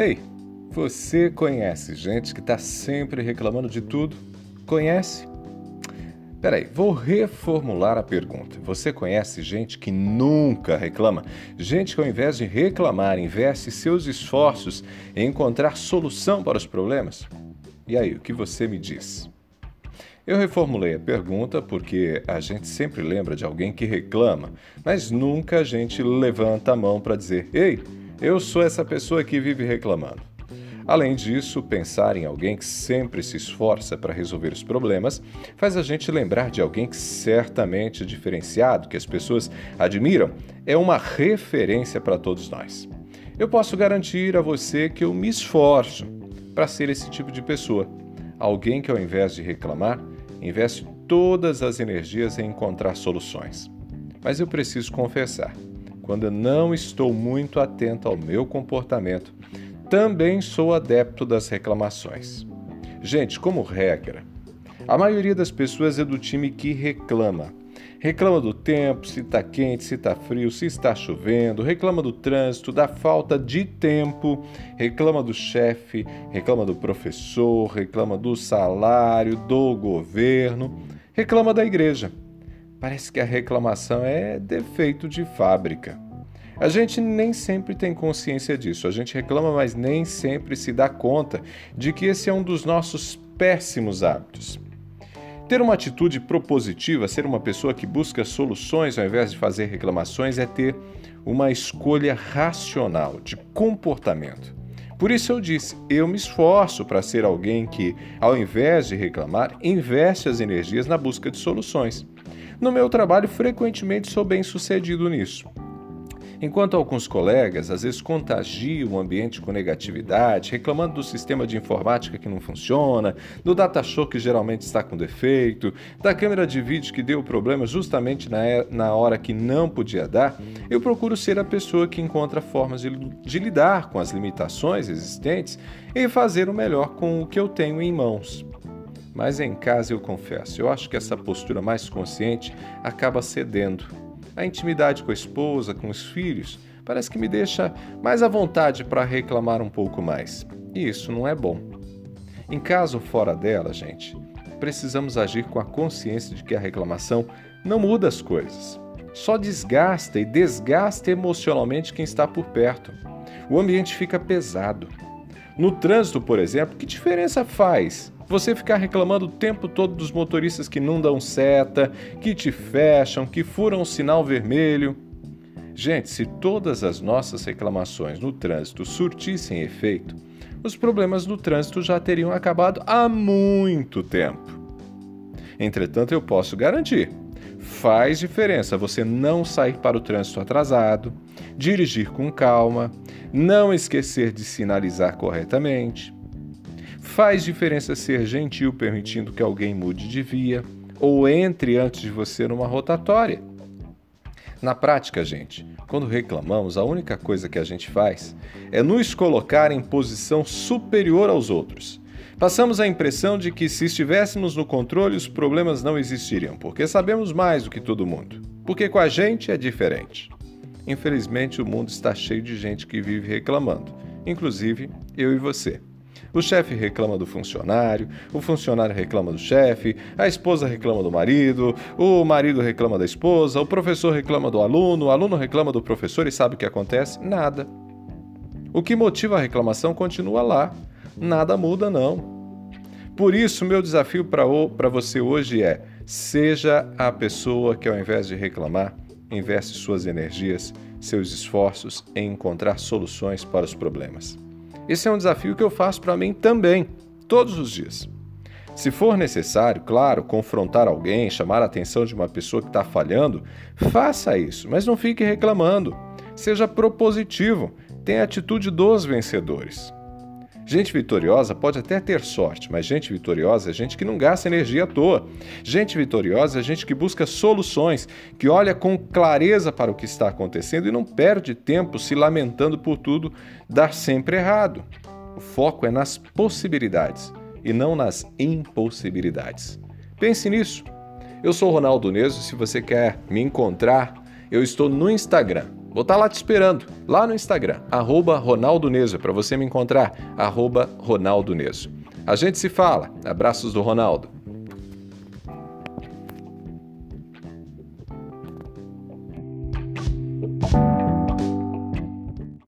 Ei, você conhece gente que está sempre reclamando de tudo? Conhece? Peraí, vou reformular a pergunta. Você conhece gente que nunca reclama? Gente que ao invés de reclamar, investe seus esforços em encontrar solução para os problemas? E aí, o que você me diz? Eu reformulei a pergunta porque a gente sempre lembra de alguém que reclama, mas nunca a gente levanta a mão para dizer: Ei, eu sou essa pessoa que vive reclamando. Além disso, pensar em alguém que sempre se esforça para resolver os problemas faz a gente lembrar de alguém que certamente é diferenciado, que as pessoas admiram, é uma referência para todos nós. Eu posso garantir a você que eu me esforço para ser esse tipo de pessoa. Alguém que, ao invés de reclamar, investe todas as energias em encontrar soluções. Mas eu preciso confessar, quando eu não estou muito atento ao meu comportamento, também sou adepto das reclamações. Gente, como regra, a maioria das pessoas é do time que reclama. Reclama do tempo, se está quente, se está frio, se está chovendo, reclama do trânsito, da falta de tempo, reclama do chefe, reclama do professor, reclama do salário, do governo, reclama da igreja. Parece que a reclamação é defeito de fábrica. A gente nem sempre tem consciência disso. A gente reclama, mas nem sempre se dá conta de que esse é um dos nossos péssimos hábitos. Ter uma atitude propositiva, ser uma pessoa que busca soluções ao invés de fazer reclamações, é ter uma escolha racional de comportamento. Por isso eu disse: eu me esforço para ser alguém que, ao invés de reclamar, investe as energias na busca de soluções. No meu trabalho, frequentemente sou bem sucedido nisso. Enquanto alguns colegas às vezes contagiam o ambiente com negatividade, reclamando do sistema de informática que não funciona, do data show que geralmente está com defeito, da câmera de vídeo que deu problema justamente na, na hora que não podia dar, eu procuro ser a pessoa que encontra formas de, de lidar com as limitações existentes e fazer o melhor com o que eu tenho em mãos. Mas em casa eu confesso, eu acho que essa postura mais consciente acaba cedendo a intimidade com a esposa, com os filhos, parece que me deixa mais à vontade para reclamar um pouco mais. E isso não é bom. Em caso fora dela, gente, precisamos agir com a consciência de que a reclamação não muda as coisas. Só desgasta e desgasta emocionalmente quem está por perto. O ambiente fica pesado. No trânsito, por exemplo, que diferença faz você ficar reclamando o tempo todo dos motoristas que não dão seta, que te fecham, que furam o sinal vermelho. Gente, se todas as nossas reclamações no trânsito surtissem efeito, os problemas no trânsito já teriam acabado há muito tempo. Entretanto, eu posso garantir: faz diferença você não sair para o trânsito atrasado, dirigir com calma, não esquecer de sinalizar corretamente Faz diferença ser gentil permitindo que alguém mude de via ou entre antes de você numa rotatória. Na prática, gente, quando reclamamos, a única coisa que a gente faz é nos colocar em posição superior aos outros. Passamos a impressão de que se estivéssemos no controle, os problemas não existiriam, porque sabemos mais do que todo mundo. Porque com a gente é diferente. Infelizmente, o mundo está cheio de gente que vive reclamando, inclusive eu e você. O chefe reclama do funcionário, o funcionário reclama do chefe, a esposa reclama do marido, o marido reclama da esposa, o professor reclama do aluno, o aluno reclama do professor e sabe o que acontece? Nada. O que motiva a reclamação continua lá. Nada muda, não. Por isso, meu desafio para você hoje é: seja a pessoa que, ao invés de reclamar, investe suas energias, seus esforços em encontrar soluções para os problemas. Esse é um desafio que eu faço para mim também, todos os dias. Se for necessário, claro, confrontar alguém, chamar a atenção de uma pessoa que está falhando, faça isso, mas não fique reclamando. Seja propositivo, tenha a atitude dos vencedores. Gente vitoriosa pode até ter sorte, mas gente vitoriosa é gente que não gasta energia à toa. Gente vitoriosa é gente que busca soluções, que olha com clareza para o que está acontecendo e não perde tempo se lamentando por tudo dar sempre errado. O foco é nas possibilidades e não nas impossibilidades. Pense nisso. Eu sou Ronaldo Neso, se você quer me encontrar, eu estou no Instagram Vou estar tá lá te esperando, lá no Instagram, arroba Ronaldo para você me encontrar, arroba Ronaldo. A gente se fala. Abraços do Ronaldo.